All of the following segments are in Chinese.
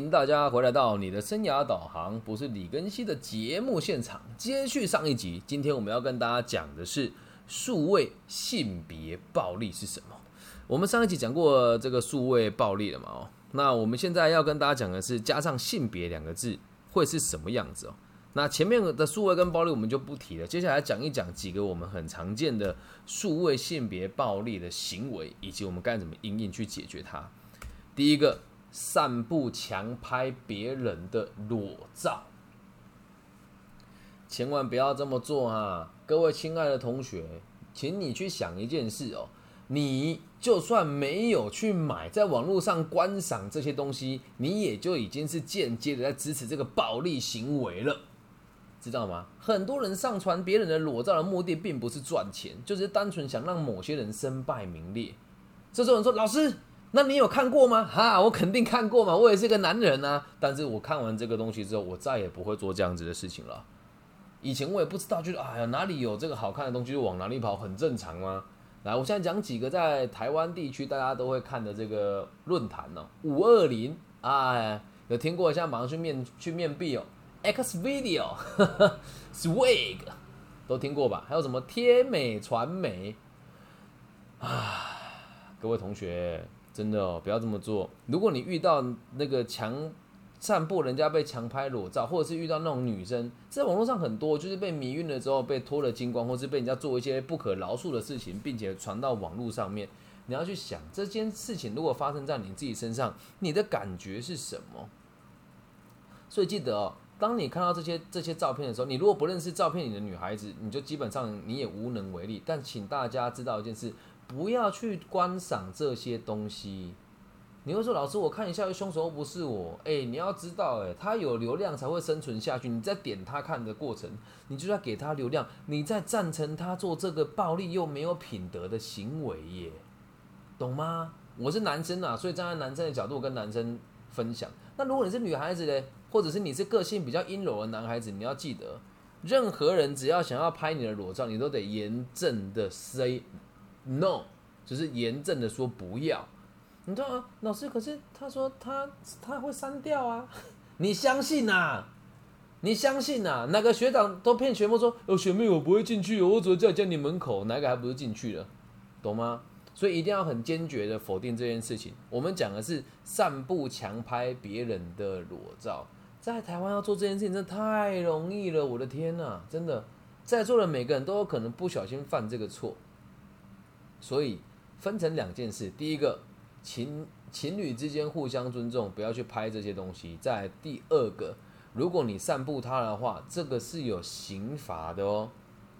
欢迎大家回来到你的生涯导航，不是李根熙的节目现场。接续上一集，今天我们要跟大家讲的是数位性别暴力是什么。我们上一集讲过这个数位暴力了嘛？哦，那我们现在要跟大家讲的是加上性别两个字会是什么样子哦。那前面的数位跟暴力我们就不提了，接下来讲一讲几个我们很常见的数位性别暴力的行为，以及我们该怎么应应去解决它。第一个。散布强拍别人的裸照，千万不要这么做啊！各位亲爱的同学，请你去想一件事哦，你就算没有去买，在网络上观赏这些东西，你也就已经是间接的在支持这个暴力行为了，知道吗？很多人上传别人的裸照的目的，并不是赚钱，就是单纯想让某些人身败名裂。这时候人说：“老师。”那你有看过吗？哈，我肯定看过嘛，我也是个男人啊。但是我看完这个东西之后，我再也不会做这样子的事情了。以前我也不知道，就是哎呀，哪里有这个好看的东西就往哪里跑，很正常吗？来，我现在讲几个在台湾地区大家都会看的这个论坛呢。五二零，哎，有听过？现在马上去面去面壁哦。X Video，Swag，都听过吧？还有什么天美传媒？啊，各位同学。真的哦，不要这么做。如果你遇到那个强散步人家被强拍裸照，或者是遇到那种女生，在网络上很多，就是被迷晕了之后被脱了精光，或是被人家做一些不可饶恕的事情，并且传到网络上面，你要去想这件事情如果发生在你自己身上，你的感觉是什么？所以记得哦，当你看到这些这些照片的时候，你如果不认识照片里的女孩子，你就基本上你也无能为力。但请大家知道一件事。不要去观赏这些东西。你会说，老师，我看一下，凶手不是我。哎，你要知道，哎，他有流量才会生存下去。你在点他看的过程，你就要给他流量，你在赞成他做这个暴力又没有品德的行为耶，懂吗？我是男生啊，所以站在男生的角度跟男生分享。那如果你是女孩子呢，或者是你是个性比较阴柔的男孩子，你要记得，任何人只要想要拍你的裸照，你都得严正的 say。No，只是严正的说不要。你知道吗？老师，可是他说他他会删掉啊。你相信呐？你相信呐？哪个学长都骗学妹说，哦，学妹我不会进去，我只会在家里门口，哪个还不是进去了？懂吗？所以一定要很坚决的否定这件事情。我们讲的是散步强拍别人的裸照，在台湾要做这件事情真的太容易了。我的天呐，真的，在座的每个人都有可能不小心犯这个错。所以分成两件事，第一个情情侣之间互相尊重，不要去拍这些东西。在第二个，如果你散布它的话，这个是有刑罚的哦，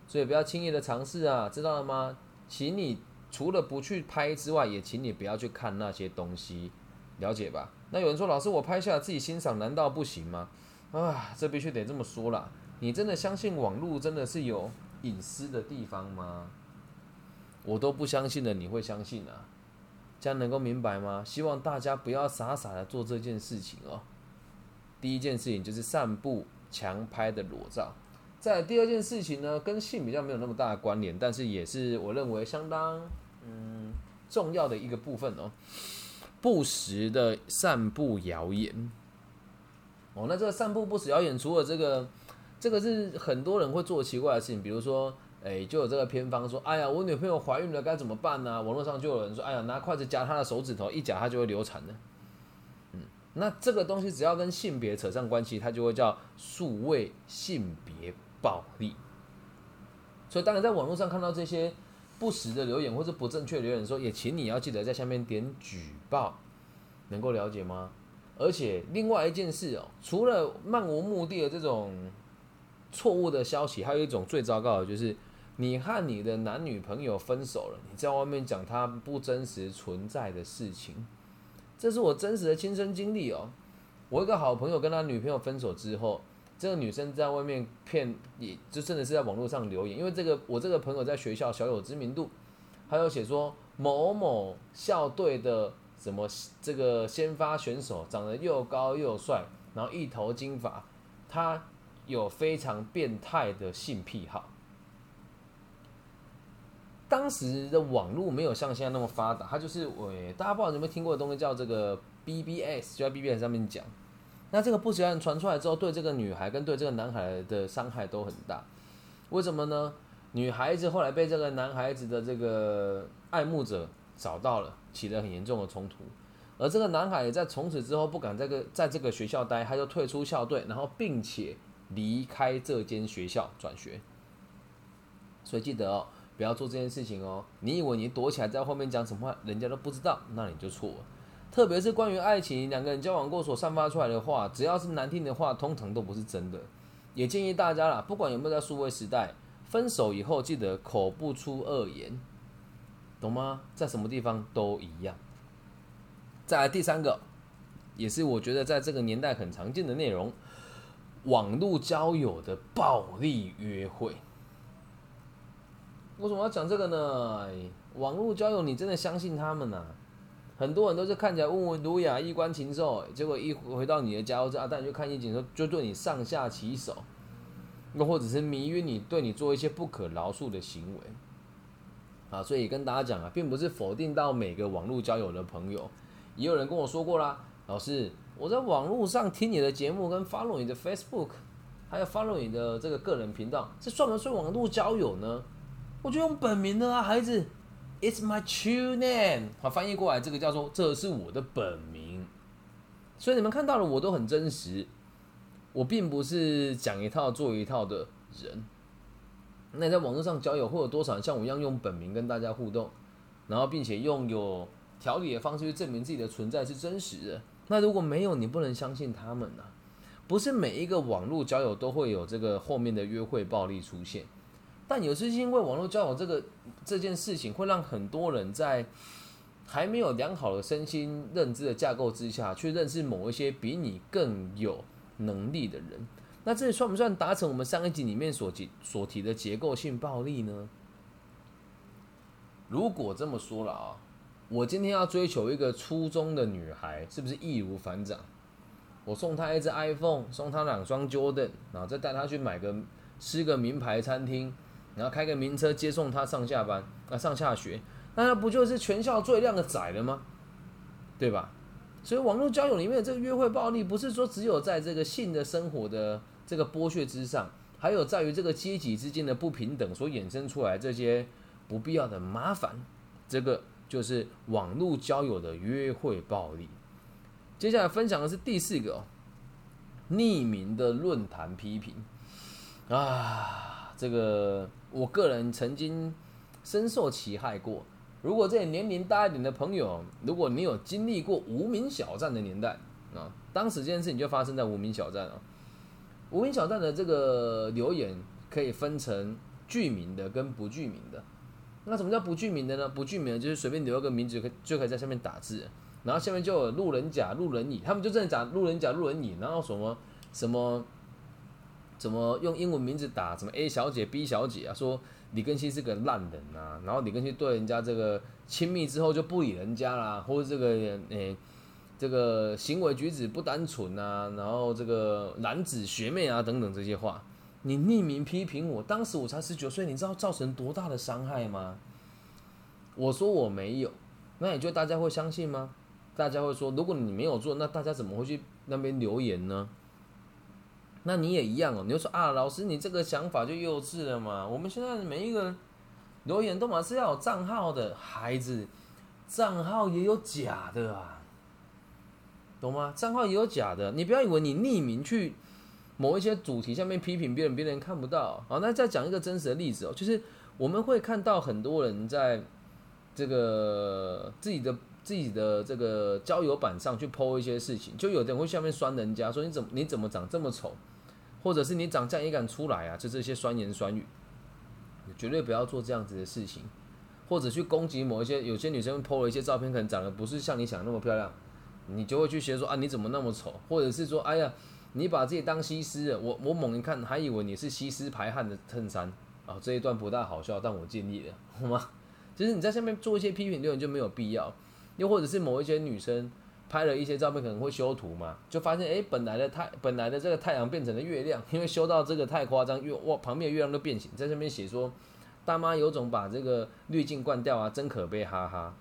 所以不要轻易的尝试啊，知道了吗？请你除了不去拍之外，也请你不要去看那些东西，了解吧？那有人说，老师，我拍下来自己欣赏，难道不行吗？啊，这必须得这么说啦。你真的相信网络真的是有隐私的地方吗？我都不相信的，你会相信啊？这样能够明白吗？希望大家不要傻傻的做这件事情哦。第一件事情就是散布强拍的裸照，在第二件事情呢，跟性比较没有那么大的关联，但是也是我认为相当嗯重要的一个部分哦。不实的散布谣言。哦，那这个散布不实谣言，除了这个，这个是很多人会做奇怪的事情，比如说。哎，就有这个偏方说，哎呀，我女朋友怀孕了该怎么办呢？网络上就有人说，哎呀，拿筷子夹她的手指头，一夹她就会流产的。嗯，那这个东西只要跟性别扯上关系，它就会叫数位性别暴力。所以，当然在网络上看到这些不实的留言或者不正确留言，说也请你要记得在下面点举报，能够了解吗？而且另外一件事哦，除了漫无目的的这种错误的消息，还有一种最糟糕的就是。你和你的男女朋友分手了，你在外面讲他不真实存在的事情，这是我真实的亲身经历哦。我一个好朋友跟他女朋友分手之后，这个女生在外面骗，也就真的是在网络上留言，因为这个我这个朋友在学校小有知名度，还有写说某某校队的什么这个先发选手长得又高又帅，然后一头金发，他有非常变态的性癖好。当时的网络没有像现在那么发达，它就是我大家不知道有没有听过的东西叫这个 BBS，就在 BBS 上面讲，那这个不实传出来之后，对这个女孩跟对这个男孩的伤害都很大。为什么呢？女孩子后来被这个男孩子的这个爱慕者找到了，起了很严重的冲突。而这个男孩也在从此之后不敢这个在这个学校待，他就退出校队，然后并且离开这间学校转学。所以记得哦，不要做这件事情哦。你以为你躲起来在后面讲什么话，人家都不知道，那你就错了。特别是关于爱情，两个人交往过所散发出来的话，只要是难听的话，通常都不是真的。也建议大家啦，不管有没有在数位时代，分手以后记得口不出恶言，懂吗？在什么地方都一样。再来第三个，也是我觉得在这个年代很常见的内容，网络交友的暴力约会。为什么要讲这个呢？网络交友，你真的相信他们呐？很多人都是看起来温文儒雅、衣冠禽兽，结果一回到你的家后，阿蛋就看一景，说就对你上下其手，又或者是迷晕你，对你做一些不可饶恕的行为。啊，所以跟大家讲啊，并不是否定到每个网络交友的朋友，也有人跟我说过啦，老师，我在网络上听你的节目，跟 follow 你的 Facebook，还有 follow 你的这个个人频道，这算不算网络交友呢？我就用本名的啊，孩子，It's my true name。好，翻译过来，这个叫做这是我的本名。所以你们看到了，我都很真实。我并不是讲一套做一套的人。那在网络上交友，会有多少人像我一样用本名跟大家互动，然后并且用有条理的方式去证明自己的存在是真实的？那如果没有，你不能相信他们呐。不是每一个网络交友都会有这个后面的约会暴力出现。但有时因为网络交友这个这件事情，会让很多人在还没有良好的身心认知的架构之下，去认识某一些比你更有能力的人。那这算不算达成我们上一集里面所提所提的结构性暴力呢？如果这么说了啊，我今天要追求一个初中的女孩，是不是易如反掌？我送她一只 iPhone，送她两双 Jordan，然后再带她去买个吃个名牌餐厅。然后开个名车接送他上下班，啊上下学，那他不就是全校最靓的仔了吗？对吧？所以网络交友里面的这个约会暴力，不是说只有在这个性的生活的这个剥削之上，还有在于这个阶级之间的不平等所衍生出来这些不必要的麻烦，这个就是网络交友的约会暴力。接下来分享的是第四个哦，匿名的论坛批评啊，这个。我个人曾经深受其害过。如果这些年龄大一点的朋友，如果你有经历过无名小站的年代啊，当时这件事情就发生在无名小站啊。无名小站的这个留言可以分成具名的跟不具名的。那什么叫不具名的呢？不具名的就是随便留一个名字，可就可以在下面打字，然后下面就有路人甲、路人乙，他们就真的讲路人甲、路人乙，然后什么什么。怎么用英文名字打？什么 A 小姐、B 小姐啊？说李根熙是个烂人啊，然后李根熙对人家这个亲密之后就不理人家啦，或者这个诶这个行为举止不单纯啊，然后这个男子学妹啊等等这些话，你匿名批评我，当时我才十九岁，你知道造成多大的伤害吗？我说我没有，那你觉得大家会相信吗？大家会说，如果你没有做，那大家怎么会去那边留言呢？那你也一样哦，你就说啊，老师，你这个想法就幼稚了嘛。我们现在每一个人留言都嘛是要有账号的，孩子，账号也有假的啊，懂吗？账号也有假的，你不要以为你匿名去某一些主题下面批评别人，别人看不到。好，那再讲一个真实的例子哦，就是我们会看到很多人在这个自己的自己的这个交友板上去剖一些事情，就有的人会下面酸人家，说你怎么你怎么长这么丑。或者是你长相也敢出来啊？就这些酸言酸语，绝对不要做这样子的事情，或者去攻击某一些有些女生剖了一些照片，可能长得不是像你想那么漂亮，你就会去学说啊你怎么那么丑？或者是说哎呀你把自己当西施了，我我猛一看还以为你是西施排汗的衬衫啊这一段不大好笑，但我尽力了好吗？其实你在下面做一些批评留言就没有必要，又或者是某一些女生。拍了一些照片，可能会修图嘛，就发现哎，本来的太本来的这个太阳变成了月亮，因为修到这个太夸张，月哇旁边的月亮都变形，在上面写说大妈有种把这个滤镜关掉啊，真可悲，哈哈。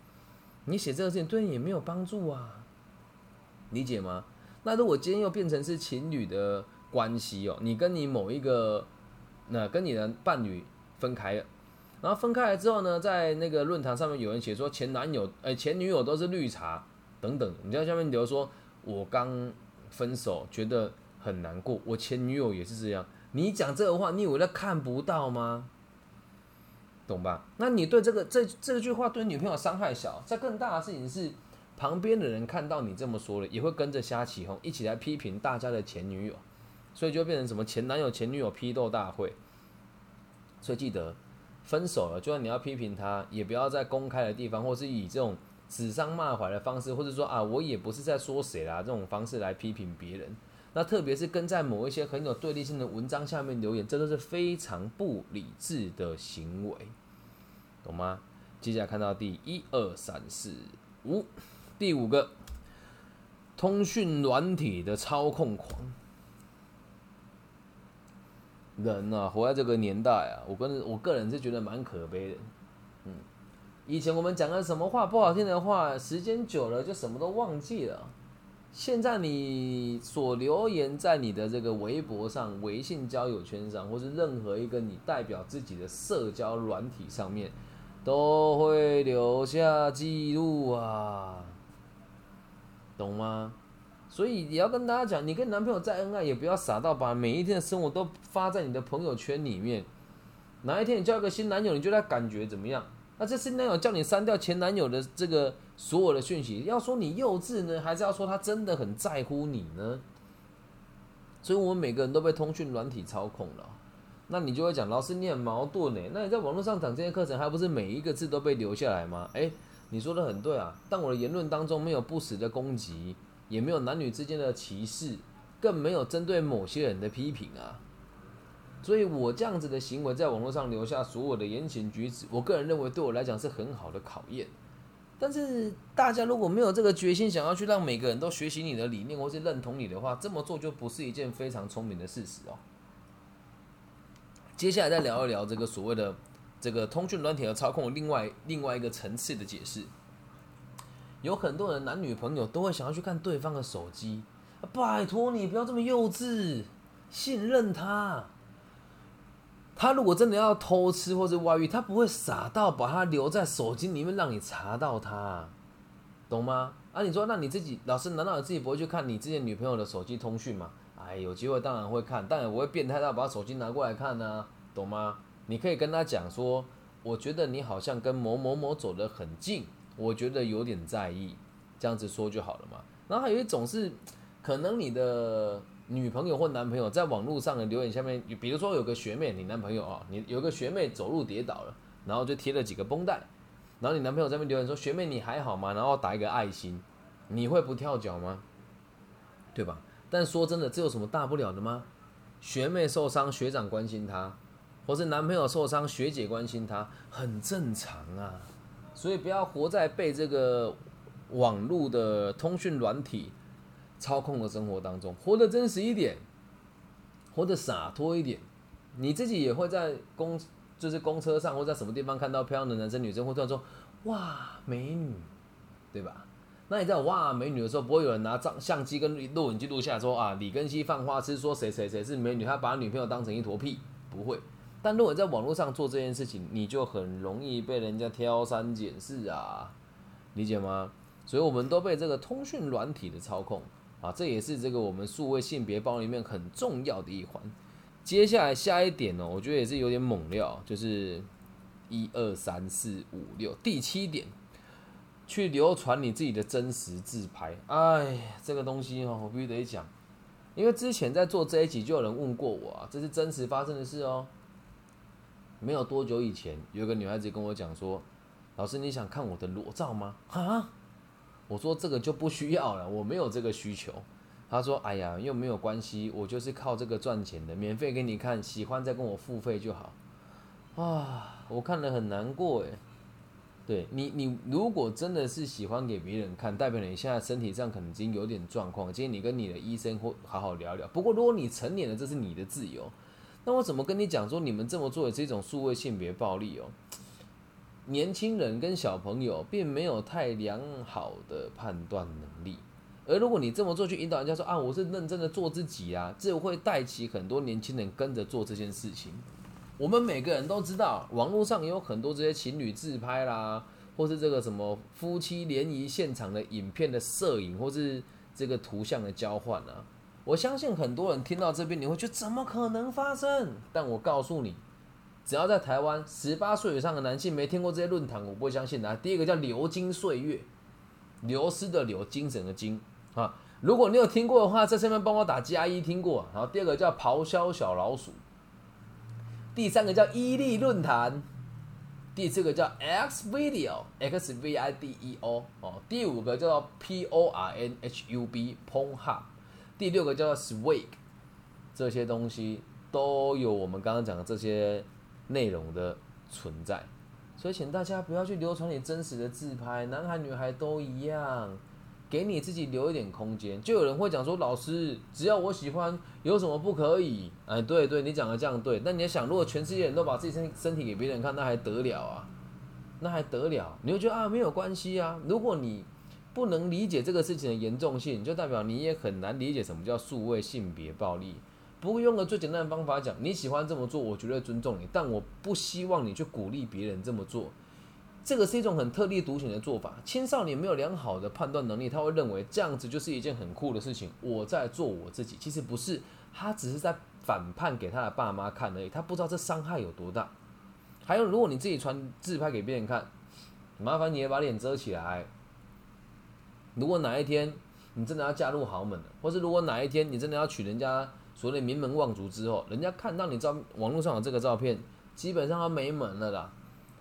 你写这个事情对你也没有帮助啊，理解吗？那如果今天又变成是情侣的关系哦，你跟你某一个，那跟你的伴侣分开了，然后分开了之后呢，在那个论坛上面有人写说前男友哎前女友都是绿茶等等，你在下面留说，我刚分手觉得很难过，我前女友也是这样，你讲这个话，你以为他看不到吗？懂吧？那你对这个这这句话对女朋友伤害小，在更大的事情是，旁边的人看到你这么说了，也会跟着瞎起哄，一起来批评大家的前女友，所以就变成什么前男友前女友批斗大会。所以记得，分手了，就算你要批评他，也不要在公开的地方，或是以这种指桑骂槐的方式，或者说啊，我也不是在说谁啦，这种方式来批评别人。那特别是跟在某一些很有对立性的文章下面留言，这都是非常不理智的行为，懂吗？接下来看到第一二三四五，第五个，通讯软体的操控狂。人啊，活在这个年代啊，我跟我个人是觉得蛮可悲的。嗯，以前我们讲的什么话不好听的话，时间久了就什么都忘记了。现在你所留言在你的这个微博上、微信交友圈上，或是任何一个你代表自己的社交软体上面，都会留下记录啊，懂吗？所以也要跟大家讲，你跟男朋友再恩爱，也不要傻到把每一天的生活都发在你的朋友圈里面。哪一天你交一个新男友，你觉得感觉怎么样？那这新男友叫你删掉前男友的这个所有的讯息，要说你幼稚呢，还是要说他真的很在乎你呢？所以，我们每个人都被通讯软体操控了。那你就会讲，老师你很矛盾呢。那你在网络上讲这些课程，还不是每一个字都被留下来吗？诶，你说的很对啊。但我的言论当中没有不实的攻击，也没有男女之间的歧视，更没有针对某些人的批评啊。所以我这样子的行为在网络上留下所有的言行举止，我个人认为对我来讲是很好的考验。但是大家如果没有这个决心，想要去让每个人都学习你的理念或是认同你的话，这么做就不是一件非常聪明的事实哦。接下来再聊一聊这个所谓的这个通讯软体的操控，另外另外一个层次的解释。有很多人男女朋友都会想要去看对方的手机，拜托你不要这么幼稚，信任他。他如果真的要偷吃或者外遇，他不会傻到把他留在手机里面让你查到他，懂吗？啊，你说那你自己老师难道你自己不会去看你之前女朋友的手机通讯吗？哎，有机会当然会看，但也不会变态到把手机拿过来看呢，懂吗？你可以跟他讲说，我觉得你好像跟某某某走得很近，我觉得有点在意，这样子说就好了嘛。然后还有一种是，可能你的。女朋友或男朋友在网络上的留言下面，比如说有个学妹，你男朋友啊，你有个学妹走路跌倒了，然后就贴了几个绷带，然后你男朋友在那边留言说：“学妹你还好吗？”然后打一个爱心，你会不跳脚吗？对吧？但说真的，这有什么大不了的吗？学妹受伤，学长关心她，或是男朋友受伤，学姐关心他，很正常啊。所以不要活在被这个网络的通讯软体。操控的生活当中，活得真实一点，活得洒脱一点。你自己也会在公，就是公车上或在什么地方看到漂亮的男生女生，会突然说：“哇，美女，对吧？”那你在哇美女的时候，不会有人拿照相机跟录影机录下说：“啊，李根熙犯花痴，说谁谁谁是美女，他把女朋友当成一坨屁。”不会。但如果在网络上做这件事情，你就很容易被人家挑三拣四啊，理解吗？所以我们都被这个通讯软体的操控。啊，这也是这个我们数位性别包里面很重要的一环。接下来下一点呢，我觉得也是有点猛料，就是一二三四五六第七点，去流传你自己的真实自拍。哎，这个东西哦，我必须得讲，因为之前在做这一集就有人问过我啊，这是真实发生的事哦。没有多久以前，有个女孩子跟我讲说：“老师，你想看我的裸照吗？”啊？我说这个就不需要了，我没有这个需求。她说：“哎呀，又没有关系，我就是靠这个赚钱的，免费给你看，喜欢再跟我付费就好。”啊，我看了很难过诶。对你，你如果真的是喜欢给别人看，代表你现在身体上可能已经有点状况，建议你跟你的医生或好好聊聊。不过如果你成年了，这是你的自由，那我怎么跟你讲说你们这么做也是一种数位性别暴力哦？年轻人跟小朋友并没有太良好的判断能力，而如果你这么做去引导人家说啊，我是认真的做自己啊，这会带起很多年轻人跟着做这件事情。我们每个人都知道，网络上也有很多这些情侣自拍啦，或是这个什么夫妻联谊现场的影片的摄影，或是这个图像的交换啊。我相信很多人听到这边，你会觉得怎么可能发生？但我告诉你，只要在台湾十八岁以上的男性没听过这些论坛，我不会相信的。第一个叫流金岁月，流失的流，精神的精啊。如果你有听过的话，在下面帮我打加一，听过。然后第二个叫咆哮小老鼠。第三个叫伊利论坛，第四个叫 X Video X V I D E O 哦，第五个叫做 P O R N H U B Pornhub，第六个叫做 Swag，这些东西都有我们刚刚讲的这些内容的存在，所以请大家不要去流传你真实的自拍，男孩女孩都一样。给你自己留一点空间，就有人会讲说：“老师，只要我喜欢，有什么不可以？”哎，对对，你讲的这样对。那你要想，如果全世界人都把自己身身体给别人看，那还得了啊？那还得了？你会觉得啊，没有关系啊。如果你不能理解这个事情的严重性，就代表你也很难理解什么叫数位性别暴力。不过用个最简单的方法讲，你喜欢这么做，我绝对尊重你，但我不希望你去鼓励别人这么做。这个是一种很特立独行的做法。青少年没有良好的判断能力，他会认为这样子就是一件很酷的事情。我在做我自己，其实不是，他只是在反叛给他的爸妈看而已。他不知道这伤害有多大。还有，如果你自己传自拍给别人看，麻烦你也把脸遮起来。如果哪一天你真的要嫁入豪门了，或是如果哪一天你真的要娶人家所谓名门望族之后，人家看到你照网络上的这个照片，基本上要没门了啦。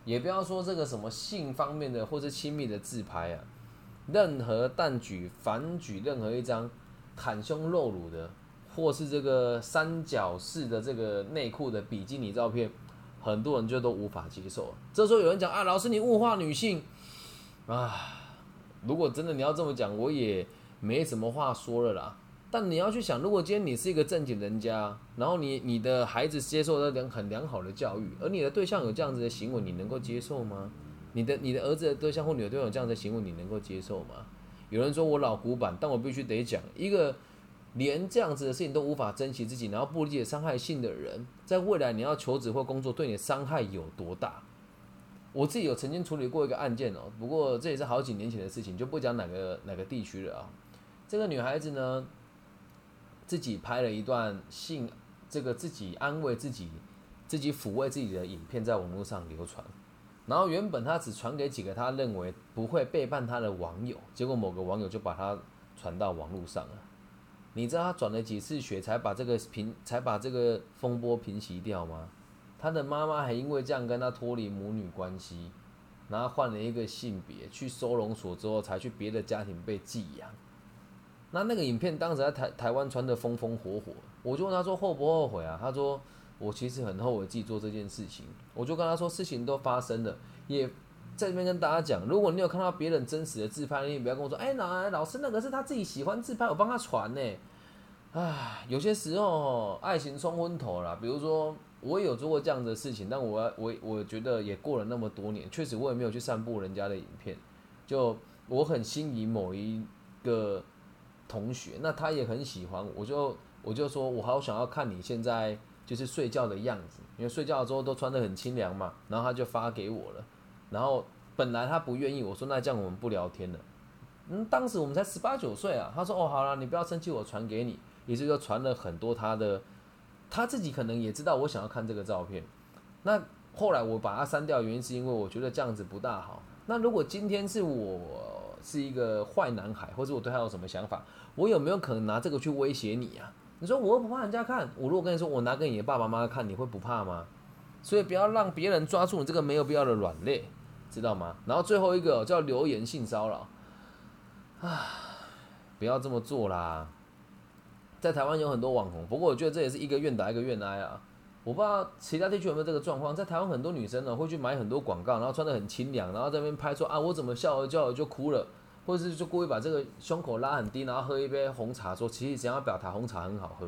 也不要说这个什么性方面的或是亲密的自拍啊，任何但举反举任何一张袒胸露乳的，或是这个三角式的这个内裤的比基尼照片，很多人就都无法接受。这时候有人讲啊，老师你物化女性啊，如果真的你要这么讲，我也没什么话说了啦。但你要去想，如果今天你是一个正经人家，然后你你的孩子接受了良很良好的教育，而你的对象有这样子的行为，你能够接受吗？你的你的儿子的对象或女的对象有这样的行为，你能够接受吗？有人说我老古板，但我必须得讲，一个连这样子的事情都无法珍惜自己，然后不理解伤害性的人，在未来你要求职或工作，对你的伤害有多大？我自己有曾经处理过一个案件哦，不过这也是好几年前的事情，就不讲哪个哪个地区了啊。这个女孩子呢？自己拍了一段性，这个自己安慰自己、自己抚慰自己的影片在网络上流传，然后原本他只传给几个他认为不会背叛他的网友，结果某个网友就把他传到网络上了。你知道他转了几次血才把这个平才把这个风波平息掉吗？他的妈妈还因为这样跟他脱离母女关系，然后换了一个性别，去收容所之后才去别的家庭被寄养。那那个影片当时在台台湾传的风风火火，我就问他说后不后悔啊？他说我其实很后悔自己做这件事情。我就跟他说事情都发生了，也在这边跟大家讲，如果你有看到别人真实的自拍，你也不要跟我说，哎，哪老师那个是他自己喜欢自拍，我帮他传呢。唉，有些时候爱情冲昏头了。比如说我有做过这样的事情，但我我我觉得也过了那么多年，确实我也没有去散布人家的影片。就我很心仪某一个。同学，那他也很喜欢，我就我就说，我好想要看你现在就是睡觉的样子，因为睡觉的时候都穿得很清凉嘛。然后他就发给我了，然后本来他不愿意，我说那这样我们不聊天了。嗯，当时我们才十八九岁啊，他说哦好了，你不要生气，我传给你。于是就传了很多他的，他自己可能也知道我想要看这个照片。那后来我把它删掉，原因是因为我觉得这样子不大好。那如果今天是我。是一个坏男孩，或者我对他有什么想法，我有没有可能拿这个去威胁你啊？你说我又不怕人家看，我如果跟你说我拿给你的爸爸妈妈看，你会不怕吗？所以不要让别人抓住你这个没有必要的软肋，知道吗？然后最后一个叫留言性骚扰，啊，不要这么做啦。在台湾有很多网红，不过我觉得这也是一个愿打一个愿挨啊。我不知道其他地区有没有这个状况，在台湾很多女生呢会去买很多广告，然后穿得很清凉，然后在那边拍说啊我怎么笑而叫就哭了，或者是就故意把这个胸口拉很低，然后喝一杯红茶，说其实想要表达红茶很好喝，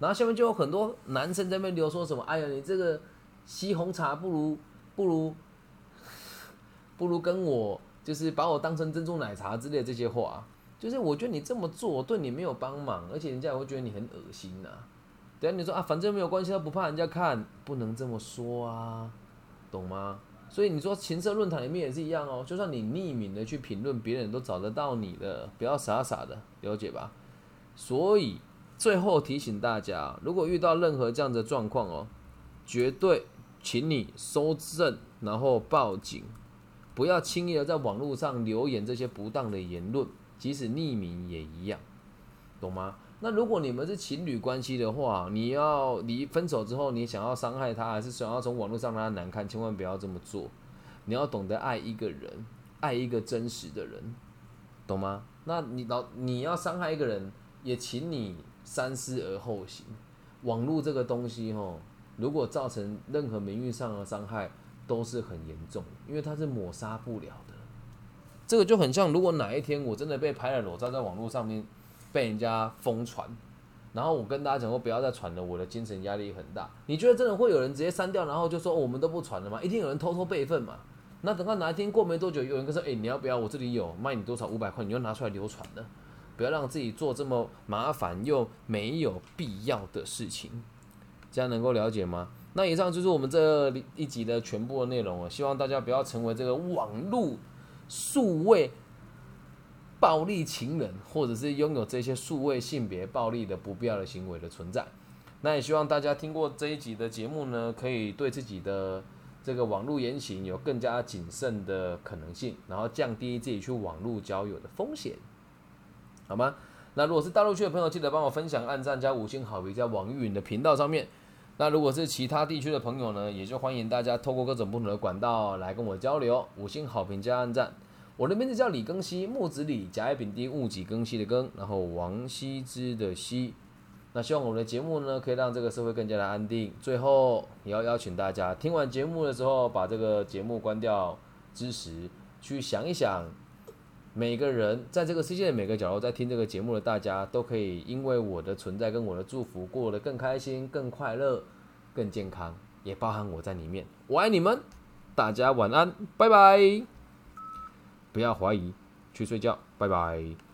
然后下面就有很多男生在那边留说什么，哎呀你这个吸红茶不如不如不如跟我就是把我当成珍珠奶茶之类的这些话，就是我觉得你这么做对你没有帮忙，而且人家也会觉得你很恶心呐。等下你说啊，反正没有关系，他不怕人家看，不能这么说啊，懂吗？所以你说情色论坛里面也是一样哦，就算你匿名的去评论，别人都找得到你的，不要傻傻的，了解吧？所以最后提醒大家，如果遇到任何这样的状况哦，绝对请你收证，然后报警，不要轻易的在网络上留言这些不当的言论，即使匿名也一样，懂吗？那如果你们是情侣关系的话，你要离分手之后，你想要伤害他，还是想要从网络上让他难看，千万不要这么做。你要懂得爱一个人，爱一个真实的人，懂吗？那你老你要伤害一个人，也请你三思而后行。网络这个东西，吼，如果造成任何名誉上的伤害，都是很严重的，因为它是抹杀不了的。这个就很像，如果哪一天我真的被拍了裸照在网络上面。被人家疯传，然后我跟大家讲说不要再传了，我的精神压力很大。你觉得真的会有人直接删掉，然后就说我们都不传了吗？一定有人偷偷备份嘛？那等到哪一天过没多久，有人跟说，哎，你要不要？我这里有卖你多少五百块，你就拿出来流传呢，不要让自己做这么麻烦又没有必要的事情，这样能够了解吗？那以上就是我们这一集的全部的内容了，希望大家不要成为这个网络数位。暴力情人，或者是拥有这些数位性别暴力的不必要的行为的存在，那也希望大家听过这一集的节目呢，可以对自己的这个网络言行有更加谨慎的可能性，然后降低自己去网络交友的风险，好吗？那如果是大陆区的朋友，记得帮我分享、按赞加五星好评在网易云的频道上面。那如果是其他地区的朋友呢，也就欢迎大家透过各种不同的管道来跟我交流，五星好评加按赞。我的名字叫李庚希，木子李，甲乙丙丁戊己庚希的庚，然后王羲之的羲。那希望我们的节目呢，可以让这个社会更加的安定。最后也要邀请大家，听完节目的时候，把这个节目关掉之时，去想一想，每个人在这个世界的每个角落，在听这个节目的大家，都可以因为我的存在跟我的祝福，过得更开心、更快乐、更健康，也包含我在里面。我爱你们，大家晚安，拜拜。不要怀疑，去睡觉，拜拜。